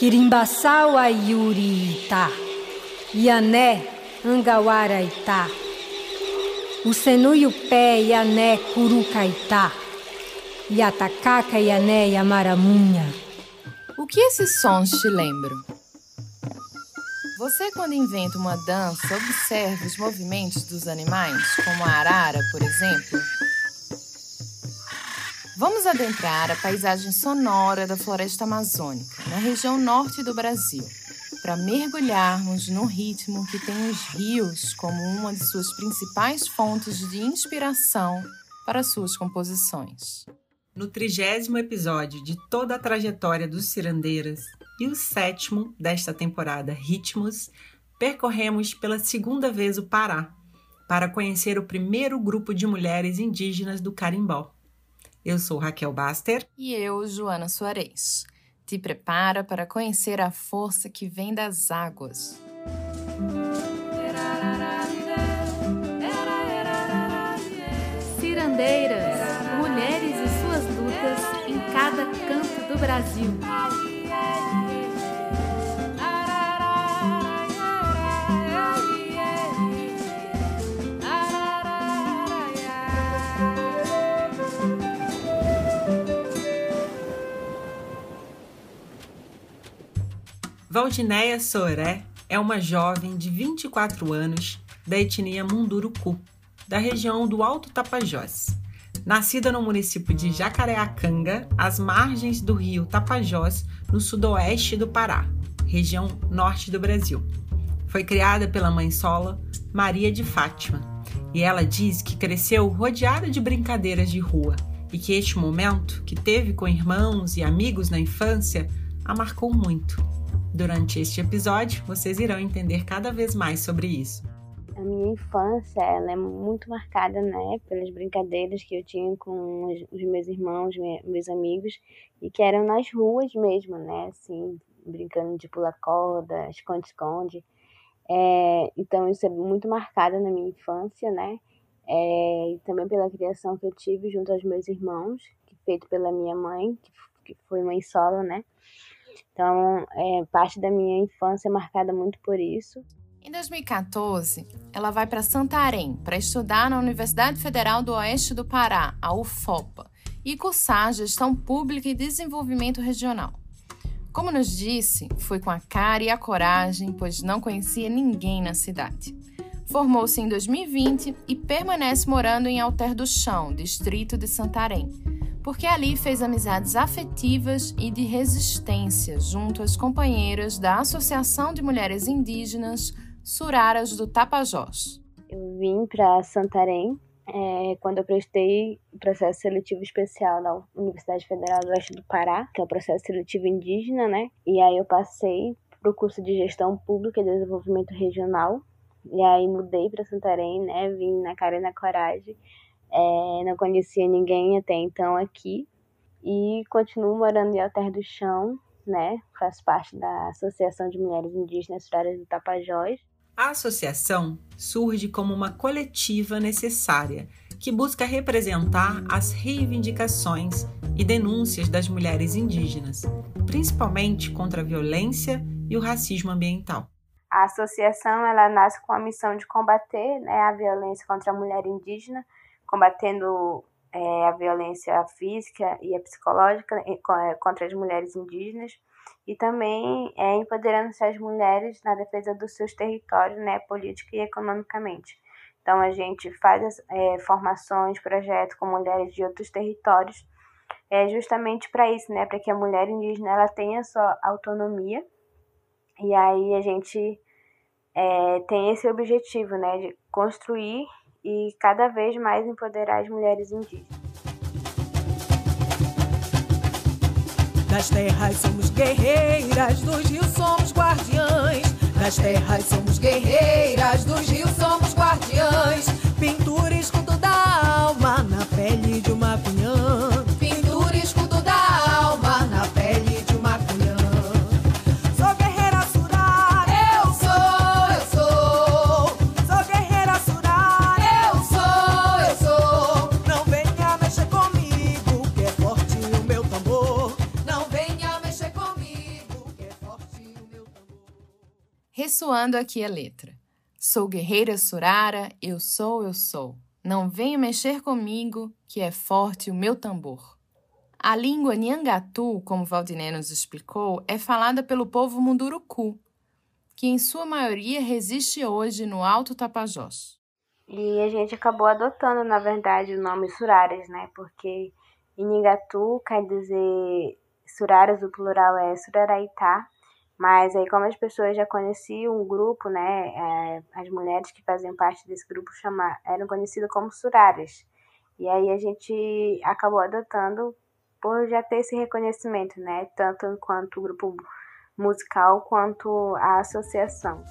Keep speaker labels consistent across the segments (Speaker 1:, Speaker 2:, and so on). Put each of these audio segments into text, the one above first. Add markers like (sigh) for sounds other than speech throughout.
Speaker 1: Kirimbaçau Ayuri Ita, Iané Angawara Ita, o Senu e o Pé Iané Curucaitá, Yatacaca Iané Yamaramunha.
Speaker 2: O que esses sons te lembram? Você, quando inventa uma dança, observa os movimentos dos animais, como a arara, por exemplo? Vamos adentrar a paisagem sonora da floresta amazônica, na região norte do Brasil, para mergulharmos no ritmo que tem os rios como uma de suas principais fontes de inspiração para suas composições.
Speaker 3: No trigésimo episódio de toda a trajetória dos Cirandeiras e o sétimo desta temporada Ritmos, percorremos pela segunda vez o Pará para conhecer o primeiro grupo de mulheres indígenas do Carimbó. Eu sou Raquel Baster.
Speaker 2: E eu, Joana Soares. Te prepara para conhecer a força que vem das águas.
Speaker 4: Cirandeiras, mulheres e suas lutas em cada canto do Brasil.
Speaker 3: Valdinéia Soré é uma jovem de 24 anos da etnia Munduruku, da região do Alto Tapajós. Nascida no município de Jacareacanga, às margens do rio Tapajós, no sudoeste do Pará, região norte do Brasil. Foi criada pela mãe sola Maria de Fátima, e ela diz que cresceu rodeada de brincadeiras de rua e que este momento, que teve com irmãos e amigos na infância, a marcou muito. Durante este episódio, vocês irão entender cada vez mais sobre isso.
Speaker 5: A minha infância ela é muito marcada né, pelas brincadeiras que eu tinha com os meus irmãos, meus amigos, e que eram nas ruas mesmo, né? Assim, brincando de pular corda, esconde-esconde. É, então, isso é muito marcado na minha infância, né? É, e também pela criação que eu tive junto aos meus irmãos, feito pela minha mãe, que foi mãe solo, né? Então, é, parte da minha infância é marcada muito por isso.
Speaker 2: Em 2014, ela vai para Santarém para estudar na Universidade Federal do Oeste do Pará, a UFOPA, e cursar Gestão Pública e Desenvolvimento Regional. Como nos disse, foi com a cara e a coragem, pois não conhecia ninguém na cidade. Formou-se em 2020 e permanece morando em Alter do Chão, distrito de Santarém, porque ali fez amizades afetivas e de resistência junto às companheiras da Associação de Mulheres Indígenas Suraras do Tapajós.
Speaker 5: Eu vim para Santarém é, quando eu prestei o processo seletivo especial na Universidade Federal do Oeste do Pará, que é o processo seletivo indígena, né? E aí eu passei para o curso de Gestão Pública e Desenvolvimento Regional. E aí mudei para Santarém, né? Vim na cara e na coragem é, não conhecia ninguém até então aqui e continuo morando em Alter do Chão, né? Faço parte da Associação de Mulheres Indígenas Rurais do Tapajós.
Speaker 3: A associação surge como uma coletiva necessária que busca representar as reivindicações e denúncias das mulheres indígenas, principalmente contra a violência e o racismo ambiental.
Speaker 5: A associação ela nasce com a missão de combater né, a violência contra a mulher indígena combatendo é, a violência física e a psicológica é, contra as mulheres indígenas e também é, empoderando-se as mulheres na defesa dos seus territórios, né, política e economicamente. Então a gente faz é, formações, projetos com mulheres de outros territórios, é justamente para isso, né, para que a mulher indígena ela tenha sua autonomia. E aí a gente é, tem esse objetivo, né, de construir e cada vez mais empoderar as mulheres indígenas.
Speaker 6: Das terras somos guerreiras, dos rios somos guardiães. Das terras somos guerreiras, dos rios somos guardiães. Pintura escudo da alma na pele de uma pinhã.
Speaker 2: Ressoando aqui a letra. Sou guerreira surara, eu sou, eu sou. Não venho mexer comigo, que é forte o meu tambor. A língua Nhangatu, como Valdiné nos explicou, é falada pelo povo Munduruku, que em sua maioria resiste hoje no Alto Tapajós.
Speaker 5: E a gente acabou adotando, na verdade, o nome Suraras, né? Porque Inigatu quer dizer Suraras, o plural é Suraraitá, mas aí como as pessoas já conheciam o grupo, né? É, as mulheres que faziam parte desse grupo chama, eram conhecidas como Suraras. E aí a gente acabou adotando por já ter esse reconhecimento, né? Tanto quanto o grupo musical quanto a associação.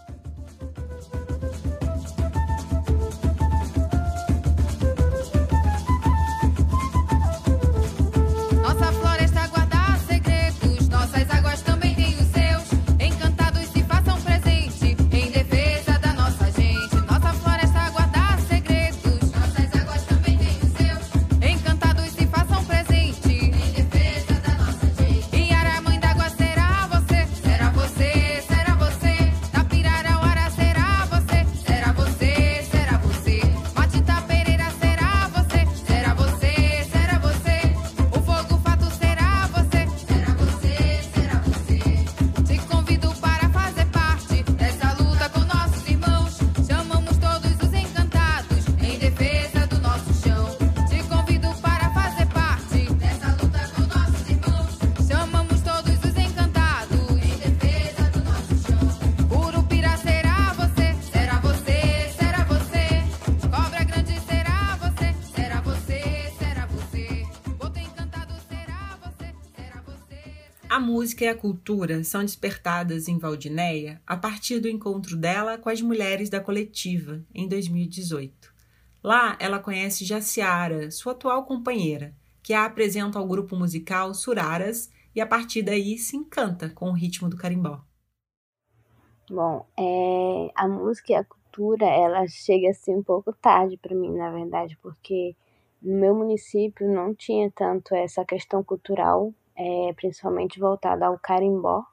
Speaker 3: Música e a cultura são despertadas em Valdinéia a partir do encontro dela com as mulheres da coletiva, em 2018. Lá, ela conhece Jaciara, sua atual companheira, que a apresenta ao grupo musical Suraras e a partir daí se encanta com o ritmo do carimbó.
Speaker 5: Bom, é, a música e a cultura, ela chega assim um pouco tarde para mim, na verdade, porque no meu município não tinha tanto essa questão cultural é, principalmente voltada ao carimbó.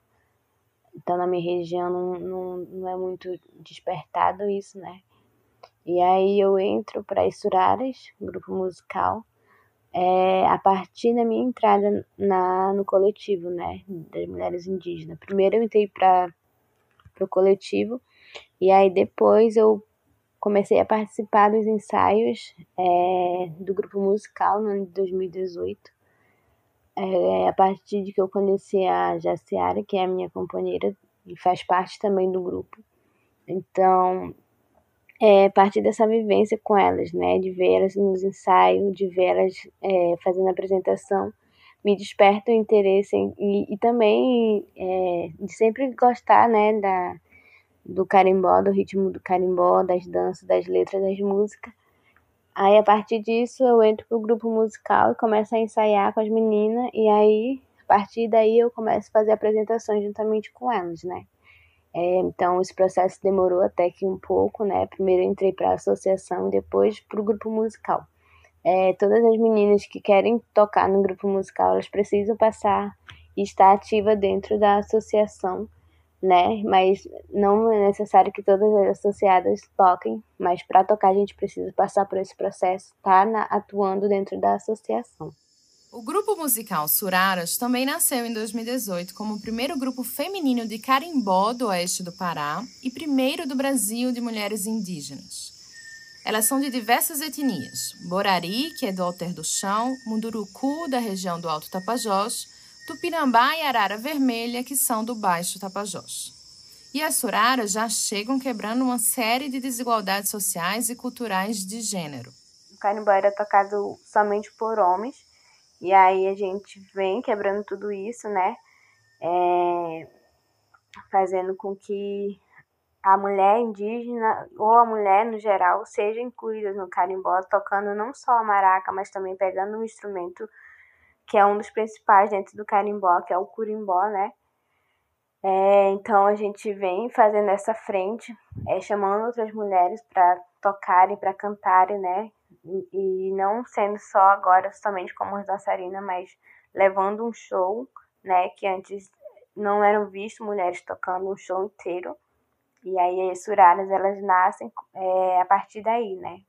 Speaker 5: Então, na minha região não, não, não é muito despertado isso, né? E aí eu entro para Esturaras, grupo musical, é, a partir da minha entrada na, no coletivo, né, das mulheres indígenas. Primeiro eu entrei para o coletivo, e aí depois eu comecei a participar dos ensaios é, do grupo musical no ano de 2018. É a partir de que eu conheci a Jaciara, que é a minha companheira e faz parte também do grupo. Então, é partir dessa vivência com elas, né, de ver elas nos ensaios, de ver elas é, fazendo apresentação, me desperta o interesse em, e, e também é, de sempre gostar, né, da, do carimbó, do ritmo do carimbó, das danças, das letras, das músicas. Aí a partir disso eu entro pro grupo musical e começo a ensaiar com as meninas e aí a partir daí eu começo a fazer apresentações juntamente com elas, né? É, então esse processo demorou até que um pouco, né? Primeiro entrei para a associação e depois para o grupo musical. É, todas as meninas que querem tocar no grupo musical, elas precisam passar e estar ativa dentro da associação né? Mas não é necessário que todas as associadas toquem, mas para tocar a gente precisa passar por esse processo, tá atuando dentro da associação.
Speaker 2: O grupo musical Suraras também nasceu em 2018 como o primeiro grupo feminino de carimbó do oeste do Pará e primeiro do Brasil de mulheres indígenas. Elas são de diversas etnias: Borari, que é do Alter do Chão, Munduruku, da região do Alto Tapajós, Tupinambá e Arara Vermelha, que são do Baixo Tapajós. E as suraras já chegam quebrando uma série de desigualdades sociais e culturais de gênero.
Speaker 5: O carimbó era tocado somente por homens, e aí a gente vem quebrando tudo isso, né? É, fazendo com que a mulher indígena ou a mulher no geral seja incluída no carimbó, tocando não só a maraca, mas também pegando um instrumento que é um dos principais dentro do carimbó, que é o curimbó, né? É, então a gente vem fazendo essa frente, é, chamando outras mulheres para tocarem, para cantarem, né? E, e, não sendo só agora somente como dançarinas, mas levando um show, né? Que antes não eram vistos mulheres tocando um show inteiro. E aí as suraras elas nascem é, a partir daí, né?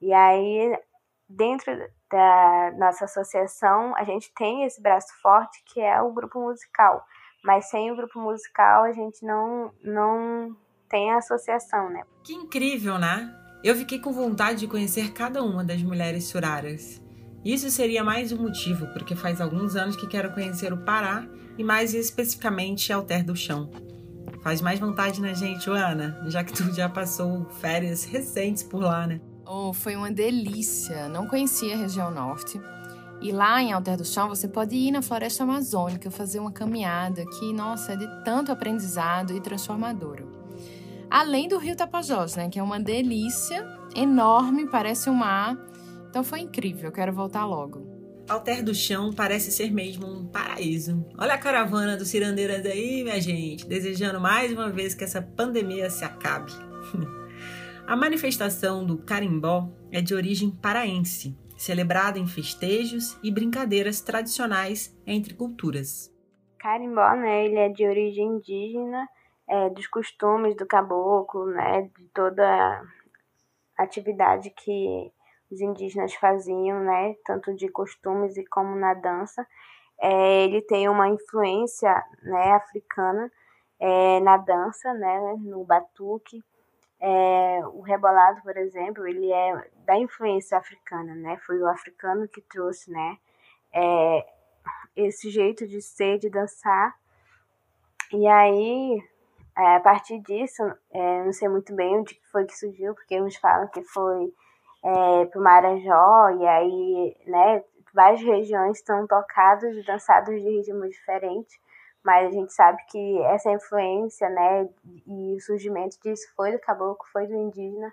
Speaker 5: E aí dentro da nossa associação a gente tem esse braço forte que é o grupo musical, mas sem o grupo musical a gente não não tem a associação, né?
Speaker 3: Que incrível, né? Eu fiquei com vontade de conhecer cada uma das mulheres suraras. Isso seria mais um motivo, porque faz alguns anos que quero conhecer o Pará e mais especificamente Alter do Chão. Faz mais vontade na gente, Ana, já que tu já passou férias recentes por lá, né?
Speaker 2: Oh, foi uma delícia. Não conhecia a região norte. E lá em Alter do Chão você pode ir na floresta amazônica fazer uma caminhada que, nossa, é de tanto aprendizado e transformadora. Além do Rio Tapajós, né, que é uma delícia, enorme, parece um mar. Então foi incrível, quero voltar logo.
Speaker 3: Alter do Chão parece ser mesmo um paraíso. Olha a caravana dos cirandeiras aí, minha gente, desejando mais uma vez que essa pandemia se acabe. (laughs) a manifestação do carimbó é de origem paraense, celebrada em festejos e brincadeiras tradicionais entre culturas.
Speaker 5: Carimbó, né, ele é de origem indígena é, dos costumes do caboclo, né, de toda atividade que os indígenas faziam, né, tanto de costumes e como na dança. É, ele tem uma influência, né, africana é, na dança, né, no batuque. É, o rebolado, por exemplo, ele é da influência africana, né, foi o africano que trouxe, né, é, esse jeito de ser, de dançar. E aí, é, a partir disso, é, não sei muito bem onde foi que surgiu, porque uns falam que foi é, para o Marajó, e aí, né, várias regiões estão tocados e dançados de ritmos diferentes, mas a gente sabe que essa influência, né, e o surgimento disso foi do caboclo, foi do indígena,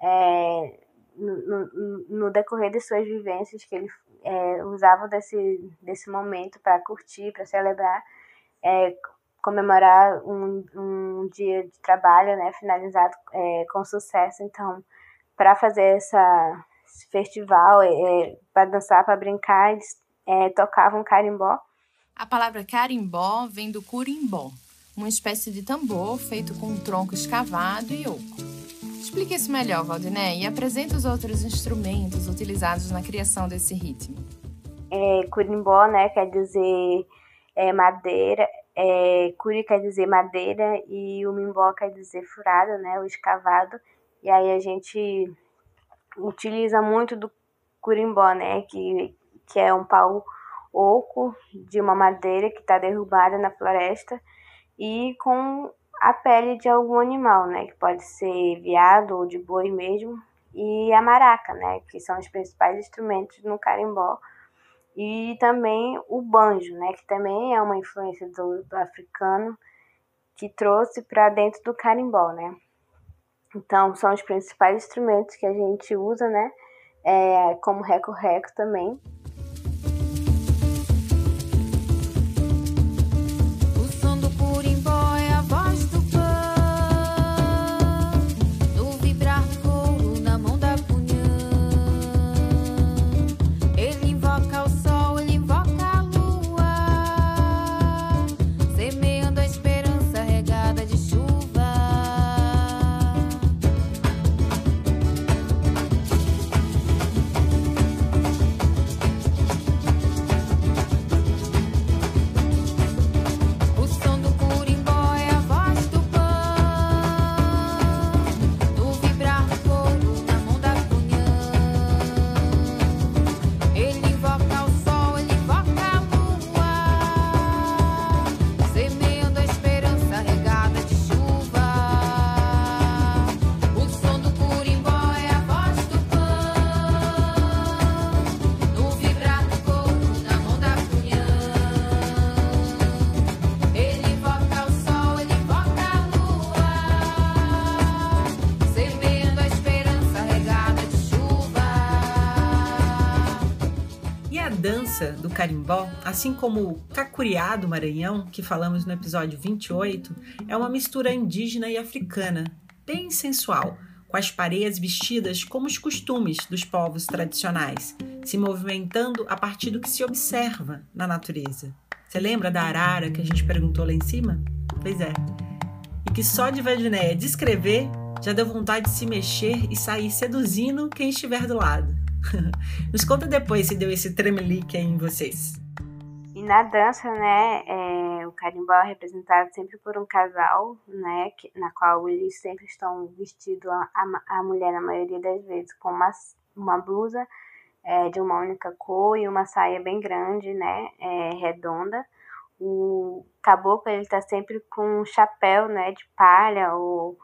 Speaker 5: é, no, no, no, decorrer de suas vivências, que ele é, usava desse, desse momento para curtir, para celebrar, é, comemorar um, um dia de trabalho, né, finalizado é, com sucesso. Então, para fazer essa, esse festival, é, para dançar, para brincar, eles é, tocavam carimbó.
Speaker 2: A palavra carimbó vem do curimbó, uma espécie de tambor feito com um tronco escavado e oco. Explique isso melhor, Valdiné, e apresente os outros instrumentos utilizados na criação desse ritmo.
Speaker 5: É, curimbó, né, quer dizer é, madeira, é, curi quer dizer madeira e o mimbó quer dizer furado, né, o escavado. E aí a gente utiliza muito do curimbó, né, que, que é um pau oco de uma madeira que está derrubada na floresta e com a pele de algum animal, né, que pode ser veado ou de boi mesmo, e a maraca, né, que são os principais instrumentos no carimbó. E também o banjo, né, que também é uma influência do, do africano que trouxe para dentro do carimbó, né. Então são os principais instrumentos que a gente usa, né, é, como reco-reco também.
Speaker 3: Carimbó, assim como o cacuriá do Maranhão, que falamos no episódio 28, é uma mistura indígena e africana, bem sensual, com as pareias vestidas como os costumes dos povos tradicionais, se movimentando a partir do que se observa na natureza. Você lembra da arara que a gente perguntou lá em cima? Pois é. que só de Vadinéia descrever já deu vontade de se mexer e sair seduzindo quem estiver do lado. (laughs) Nos conta depois se deu esse tremelique aí em vocês.
Speaker 5: E na dança, né, é, o carimbó é representado sempre por um casal, né, que, na qual eles sempre estão vestidos, a, a mulher na maioria das vezes, com uma, uma blusa é, de uma única cor e uma saia bem grande, né, é, redonda. O caboclo, ele tá sempre com um chapéu, né, de palha ou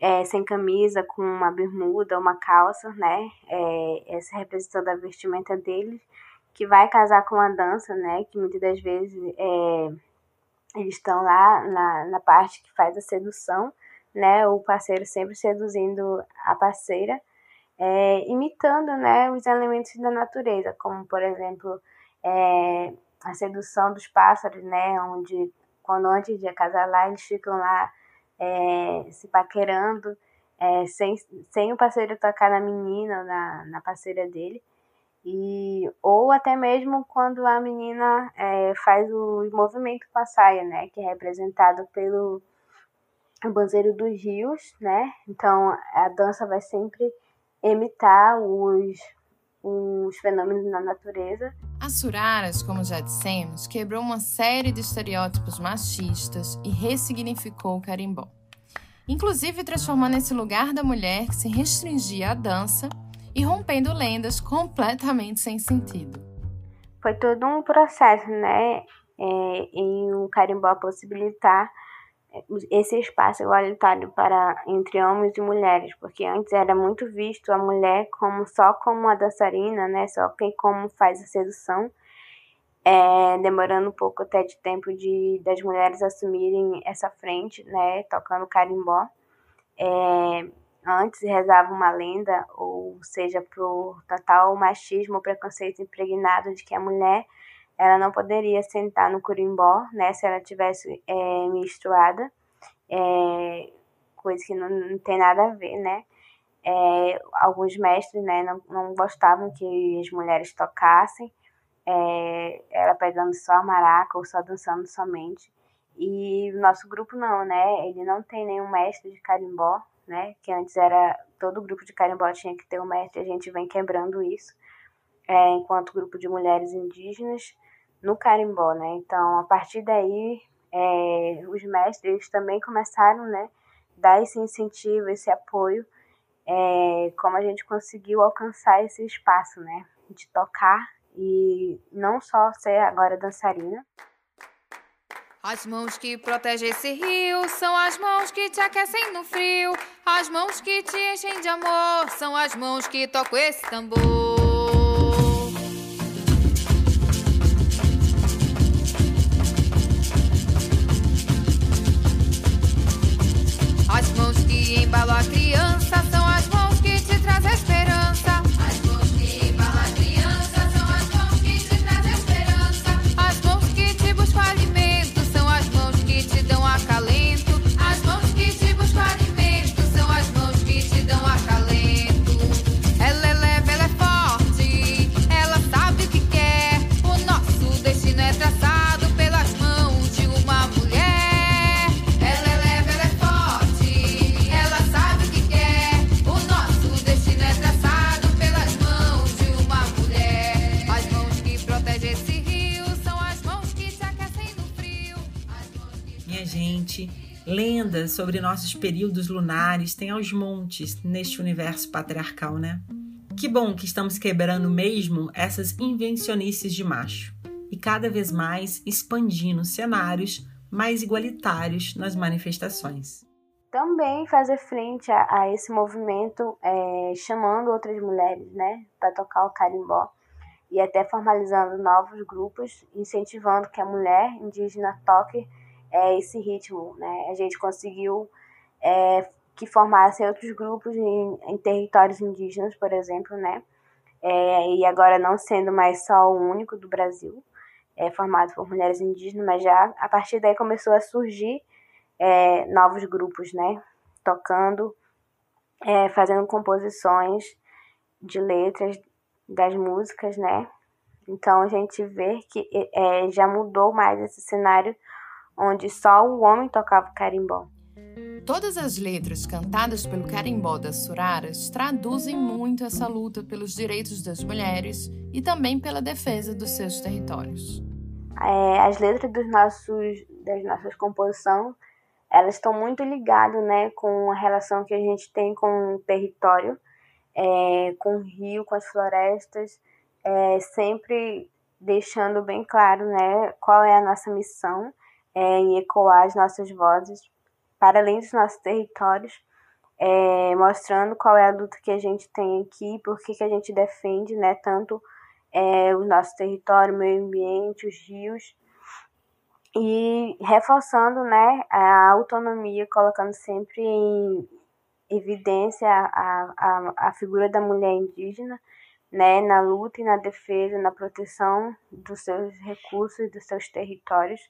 Speaker 5: é, sem camisa, com uma bermuda, uma calça, né, é, essa representando a vestimenta deles que vai casar com a dança, né? Que muitas das vezes é, eles estão lá na, na parte que faz a sedução, né? O parceiro sempre seduzindo a parceira, é, imitando, né? Os elementos da natureza, como por exemplo é, a sedução dos pássaros, né? Onde quando antes de casar lá eles ficam lá é, se paquerando, é, sem, sem o parceiro tocar na menina, na, na parceira dele. E, ou até mesmo quando a menina é, faz o movimento com a saia, né? Que é representado pelo banzeiro dos rios, né? Então a dança vai sempre imitar os, os fenômenos na natureza.
Speaker 2: A Suraras, como já dissemos, quebrou uma série de estereótipos machistas e ressignificou o carimbó. Inclusive transformando esse lugar da mulher que se restringia à dança e rompendo lendas completamente sem sentido.
Speaker 5: Foi todo um processo, né, é, em o carimbó possibilitar esse espaço igualitário para entre homens e mulheres, porque antes era muito visto a mulher como só como a dançarina, né, só quem como faz a sedução, é, demorando um pouco até de tempo de das mulheres assumirem essa frente, né, tocando carimbó. É, antes rezava uma lenda, ou seja, por total machismo preconceito impregnado de que a mulher ela não poderia sentar no curimbó, né, se ela tivesse é, menstruada, é, coisa que não, não, tem nada a ver, né. É, alguns mestres, né, não, não gostavam que as mulheres tocassem, é, ela pegando só a maraca ou só dançando somente. E o nosso grupo não, né, ele não tem nenhum mestre de carimbó, né? Que antes era todo grupo de carimbó tinha que ter um mestre, a gente vem quebrando isso, é, enquanto grupo de mulheres indígenas no carimbó, né? Então, a partir daí, é, os mestres também começaram, né, dar esse incentivo, esse apoio, é, como a gente conseguiu alcançar esse espaço, né, de tocar e não só ser agora dançarina,
Speaker 7: as mãos que protegem esse rio são as mãos que te aquecem no frio. As mãos que te enchem de amor são as mãos que tocam esse tambor.
Speaker 3: Sobre nossos períodos lunares têm aos montes neste universo patriarcal, né? Que bom que estamos quebrando mesmo essas invencionices de macho e cada vez mais expandindo cenários mais igualitários nas manifestações.
Speaker 5: Também fazer frente a, a esse movimento, é, chamando outras mulheres, né, para tocar o carimbó e até formalizando novos grupos, incentivando que a mulher indígena toque é, esse ritmo, né? A gente conseguiu é, que formassem outros grupos em, em, territórios indígenas, por exemplo, né? É, e agora não sendo mais só o único do Brasil, é, formado por mulheres indígenas, mas já a partir daí começou a surgir é, novos grupos, né? Tocando, é, fazendo composições de letras das músicas, né? Então a gente vê que é, já mudou mais esse cenário onde só o homem tocava carimbó.
Speaker 2: Todas as letras cantadas pelo carimbó das Suraras traduzem muito essa luta pelos direitos das mulheres e também pela defesa dos seus territórios.
Speaker 5: É, as letras dos nossos, das nossas composições, elas estão muito ligadas né, com a relação que a gente tem com o território, é, com o rio, com as florestas, é, sempre deixando bem claro né, qual é a nossa missão é, em ecoar as nossas vozes para além dos nossos territórios, é, mostrando qual é a luta que a gente tem aqui, por que, a gente defende, né, tanto é, o nosso território, o meio ambiente, os rios, e reforçando, né, a autonomia, colocando sempre em evidência a, a, a figura da mulher indígena, né, na luta e na defesa, na proteção dos seus recursos, dos seus territórios,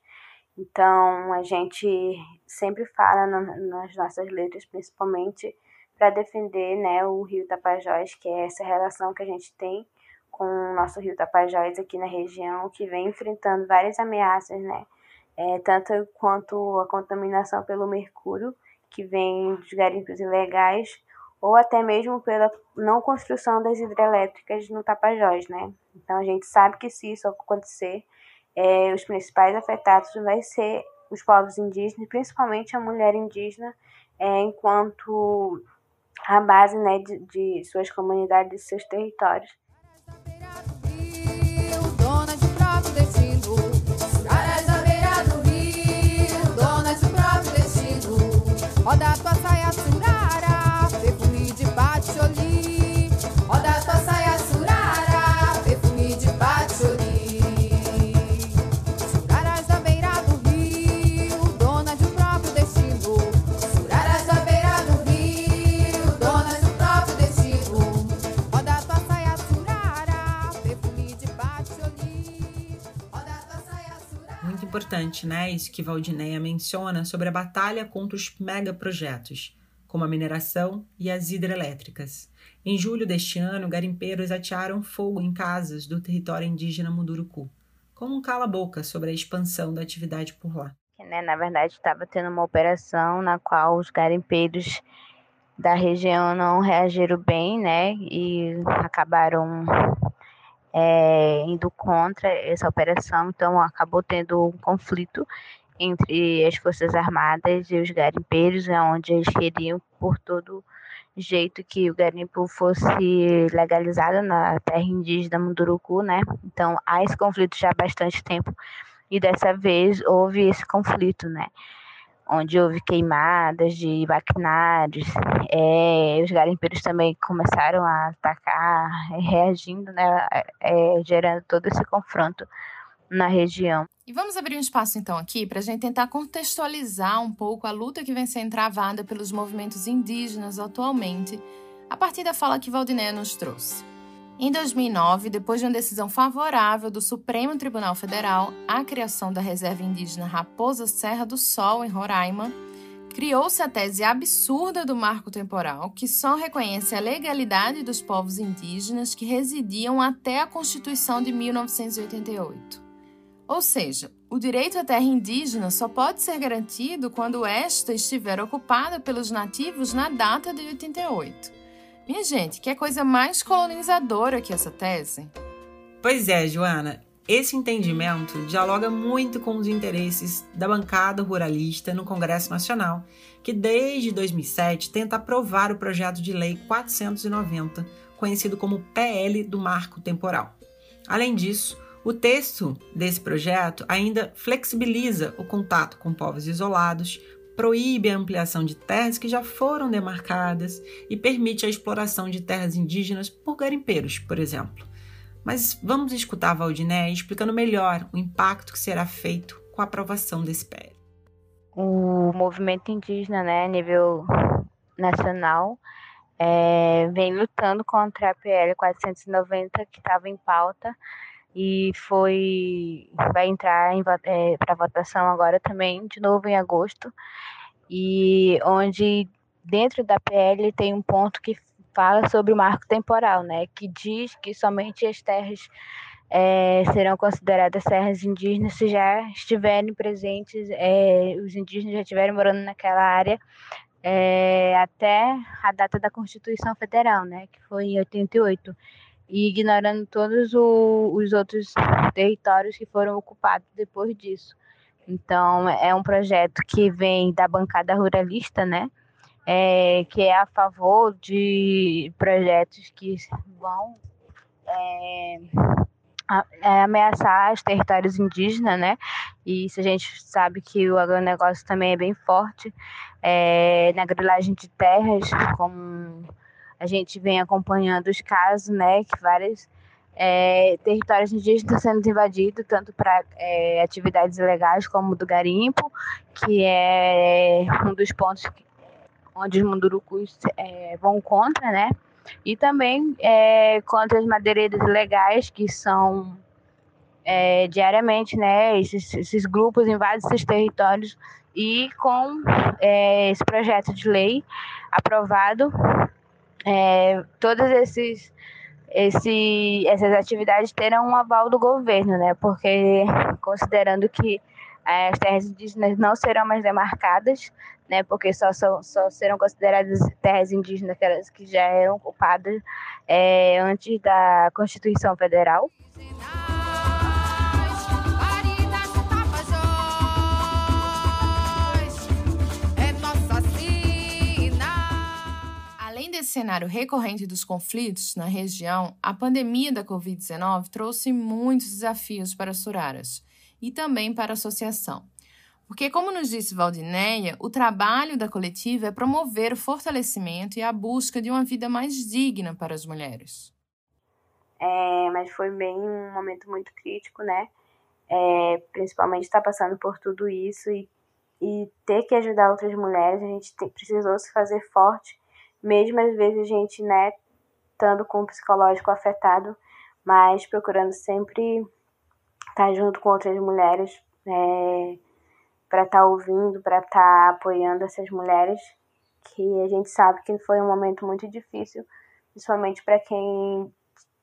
Speaker 5: então, a gente sempre fala nas nossas letras, principalmente para defender né, o Rio Tapajós, que é essa relação que a gente tem com o nosso Rio Tapajós aqui na região, que vem enfrentando várias ameaças, né? É, tanto quanto a contaminação pelo mercúrio, que vem dos garimpos ilegais, ou até mesmo pela não construção das hidrelétricas no Tapajós, né? Então a gente sabe que se isso acontecer, é, os principais afetados vai ser os povos indígenas, principalmente a mulher indígena, é, enquanto a base né, de, de suas comunidades, de seus territórios. Roda tua
Speaker 3: importante, né? Isso que Valdineia menciona sobre a batalha contra os megaprojetos, como a mineração e as hidrelétricas. Em julho deste ano, garimpeiros atearam fogo em casas do território indígena Munduruku, como um cala-boca sobre a expansão da atividade por lá.
Speaker 5: Né, na verdade, estava tendo uma operação na qual os garimpeiros da região não reagiram bem, né, e acabaram é, indo contra essa operação, então acabou tendo um conflito entre as Forças Armadas e os garimpeiros, onde eles queriam, por todo jeito, que o garimpo fosse legalizado na terra indígena Munduruku, né? Então há esse conflito já há bastante tempo e dessa vez houve esse conflito, né? Onde houve queimadas de maquinários. É, os garimpeiros também começaram a atacar, reagindo, né, é, gerando todo esse confronto na região.
Speaker 2: E vamos abrir um espaço então aqui para a gente tentar contextualizar um pouco a luta que vem sendo travada pelos movimentos indígenas atualmente, a partir da fala que Valdinéia nos trouxe. Em 2009, depois de uma decisão favorável do Supremo Tribunal Federal à criação da reserva indígena Raposa Serra do Sol, em Roraima, criou-se a tese absurda do marco temporal, que só reconhece a legalidade dos povos indígenas que residiam até a Constituição de 1988. Ou seja, o direito à terra indígena só pode ser garantido quando esta estiver ocupada pelos nativos na data de 88. Minha gente, que coisa mais colonizadora que essa tese?
Speaker 3: Pois é, Joana. Esse entendimento dialoga muito com os interesses da bancada ruralista no Congresso Nacional, que desde 2007 tenta aprovar o projeto de lei 490, conhecido como PL do Marco Temporal. Além disso, o texto desse projeto ainda flexibiliza o contato com povos isolados, proíbe a ampliação de terras que já foram demarcadas e permite a exploração de terras indígenas por garimpeiros, por exemplo. Mas vamos escutar a Valdiné explicando melhor o impacto que será feito com a aprovação desse PL.
Speaker 5: O movimento indígena, né, a nível nacional, é, vem lutando contra a PL 490 que estava em pauta e foi vai entrar é, para votação agora também de novo em agosto. E onde dentro da PL tem um ponto que fala sobre o marco temporal, né, que diz que somente as terras é, serão consideradas terras indígenas se já estiverem presentes, é, os indígenas já estiverem morando naquela área é, até a data da Constituição Federal, né, que foi em 88, e ignorando todos o, os outros territórios que foram ocupados depois disso. Então, é um projeto que vem da bancada ruralista, né, é, que é a favor de projetos que vão é, é, ameaçar os territórios indígenas, né? E isso a gente sabe que o agronegócio também é bem forte é, na grilagem de terras, como a gente vem acompanhando os casos, né? Que vários é, territórios indígenas estão sendo invadidos, tanto para é, atividades ilegais como do garimpo, que é um dos pontos que, onde os mundurucus é, vão contra, né? E também contra as madeireiras ilegais, que são é, diariamente, né? Esses, esses, grupos invadem esses territórios e com é, esse projeto de lei aprovado, é, todos esses esse, essas atividades terão um aval do governo, né? Porque considerando que as terras indígenas não serão mais demarcadas, né, porque só, só, só serão consideradas terras indígenas aquelas que já eram ocupadas é, antes da Constituição Federal.
Speaker 2: Desse cenário recorrente dos conflitos na região, a pandemia da Covid-19 trouxe muitos desafios para as Suraras e também para a associação. Porque, como nos disse Valdineia, o trabalho da coletiva é promover o fortalecimento e a busca de uma vida mais digna para as mulheres.
Speaker 5: É, mas foi bem um momento muito crítico, né? É, principalmente estar tá passando por tudo isso e, e ter que ajudar outras mulheres, a gente te, precisou se fazer forte, mesmo às vezes a gente, né, estando com o psicológico afetado, mas procurando sempre estar tá junto com outras mulheres, é, para estar tá ouvindo, para estar tá apoiando essas mulheres, que a gente sabe que foi um momento muito difícil, principalmente para quem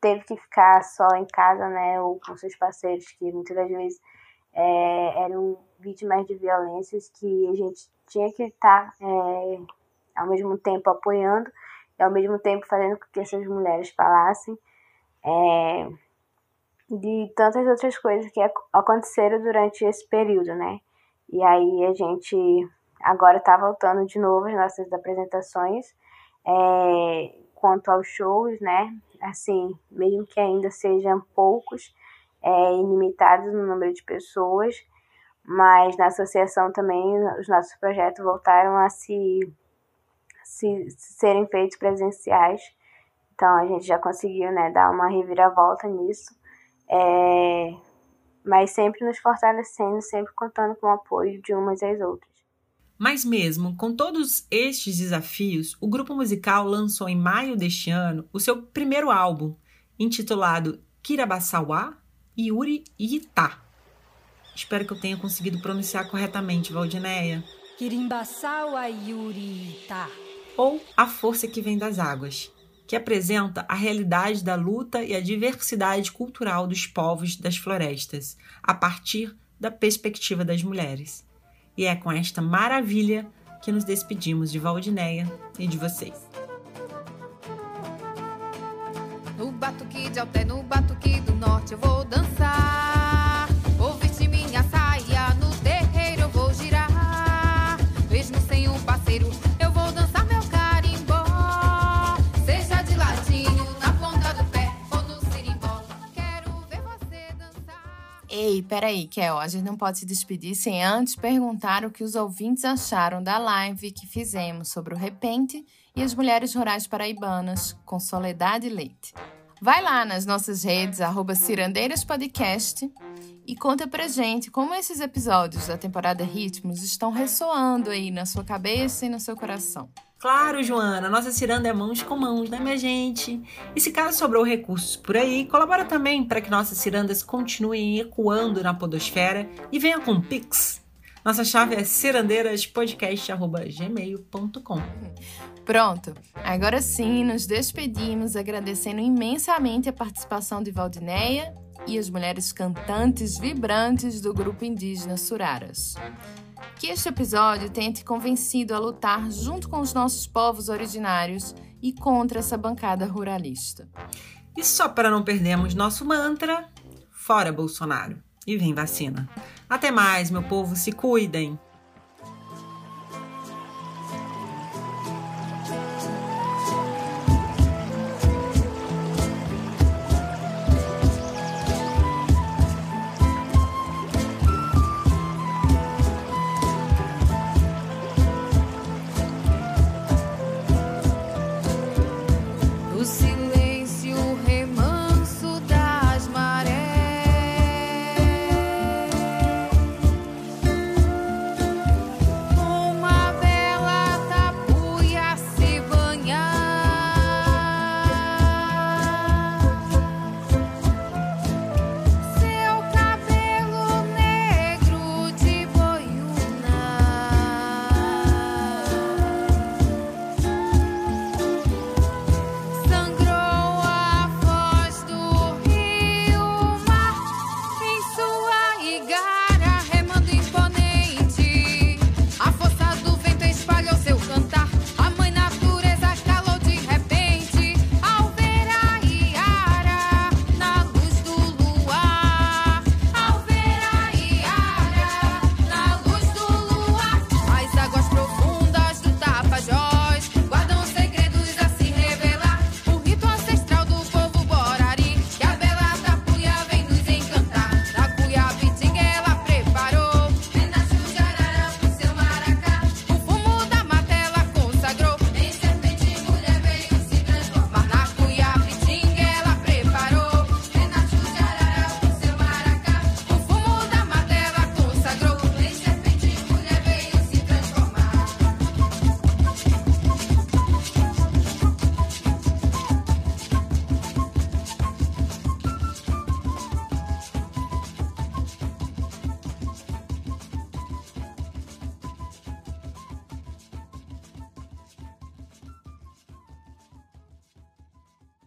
Speaker 5: teve que ficar só em casa, né, ou com seus parceiros, que muitas das vezes é, eram vítimas de violências, que a gente tinha que estar é, ao mesmo tempo apoiando e ao mesmo tempo fazendo com que essas mulheres falassem. É, de tantas outras coisas que aconteceram durante esse período, né? E aí a gente agora está voltando de novo as nossas apresentações. É, quanto aos shows, né? Assim, mesmo que ainda sejam poucos, é, ilimitados no número de pessoas, mas na associação também os nossos projetos voltaram a se, se serem feitos presenciais. Então a gente já conseguiu né, dar uma reviravolta nisso. É, mas sempre nos fortalecendo, sempre contando com o apoio de umas às outras.
Speaker 3: Mas mesmo com todos estes desafios, o grupo musical lançou em maio deste ano o seu primeiro álbum, intitulado Kirabasawa Yuri Ita. Espero que eu tenha conseguido pronunciar corretamente, Valdineia.
Speaker 1: Kirimbasawa Yuri Ita.
Speaker 3: Ou A Força que Vem das Águas que apresenta a realidade da luta e a diversidade cultural dos povos das florestas, a partir da perspectiva das mulheres. E é com esta maravilha que nos despedimos de Valdineia e de vocês.
Speaker 7: No batuque de alté, no batuque do norte eu vou dançar.
Speaker 2: Ei, peraí, Kel, a gente não pode se despedir sem antes perguntar o que os ouvintes acharam da live que fizemos sobre o repente e as mulheres rurais paraibanas com Soledade Leite. Vai lá nas nossas redes, arroba e conta pra gente como esses episódios da temporada Ritmos estão ressoando aí na sua cabeça e no seu coração.
Speaker 3: Claro, Joana, nossa ciranda é mãos com mãos, né, minha gente? E se caso sobrou recursos por aí, colabora também para que nossas cirandas continuem ecoando na podosfera e venha com Pix. Nossa chave é cirandeiras.podcast.gmail.com
Speaker 2: Pronto, agora sim nos despedimos agradecendo imensamente a participação de Valdineia e as mulheres cantantes vibrantes do grupo indígena Suraras. Que este episódio tenha te convencido a lutar junto com os nossos povos originários e contra essa bancada ruralista.
Speaker 3: E só para não perdermos nosso mantra, fora Bolsonaro. E vem vacina. Até mais, meu povo, se cuidem!